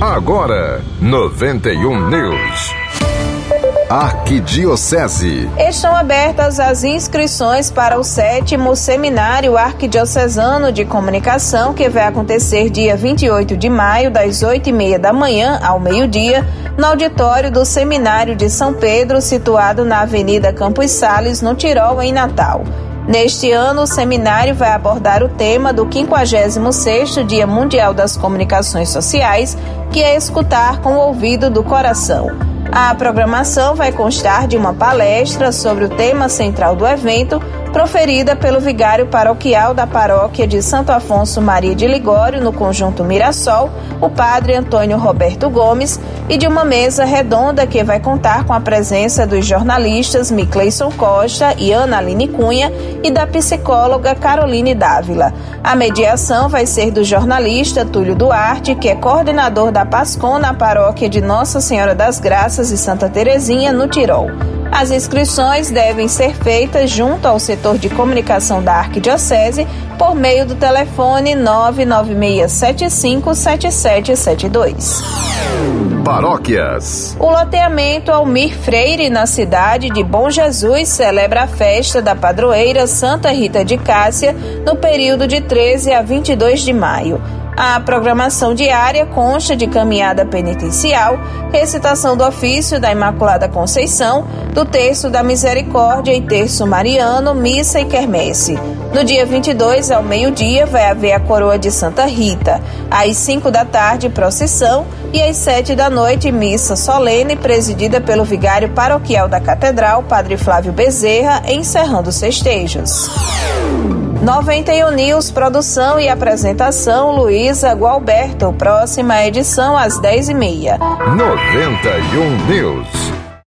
Agora, 91 News. Arquidiocese. Estão abertas as inscrições para o sétimo Seminário Arquidiocesano de Comunicação, que vai acontecer dia 28 de maio, das 8 e meia da manhã ao meio-dia, no auditório do Seminário de São Pedro, situado na Avenida Campos Sales, no Tirol, em Natal. Neste ano, o seminário vai abordar o tema do 56º Dia Mundial das Comunicações Sociais, que é escutar com o ouvido do coração. A programação vai constar de uma palestra sobre o tema central do evento, proferida pelo vigário paroquial da paróquia de Santo Afonso Maria de Ligório, no conjunto Mirassol, o padre Antônio Roberto Gomes, e de uma mesa redonda que vai contar com a presença dos jornalistas Micleison Costa e Ana Aline Cunha e da psicóloga Caroline Dávila. A mediação vai ser do jornalista Túlio Duarte, que é coordenador da PASCOM na paróquia de Nossa Senhora das Graças e Santa Terezinha, no Tirol. As inscrições devem ser feitas junto ao setor de comunicação da Arquidiocese por meio do telefone 996757772. Paróquias. O loteamento Almir Freire, na cidade de Bom Jesus, celebra a festa da padroeira Santa Rita de Cássia no período de 13 a 22 de maio. A programação diária consta de caminhada penitencial, recitação do ofício da Imaculada Conceição, do terço da Misericórdia e terço mariano, missa e quermesse. No dia 22, ao meio-dia, vai haver a coroa de Santa Rita. Às 5 da tarde, procissão e às 7 da noite, missa solene presidida pelo vigário paroquial da Catedral, Padre Flávio Bezerra, encerrando os festejos. 91 News, produção e apresentação Luísa Gualberto. Próxima edição às 10h30. 91 News.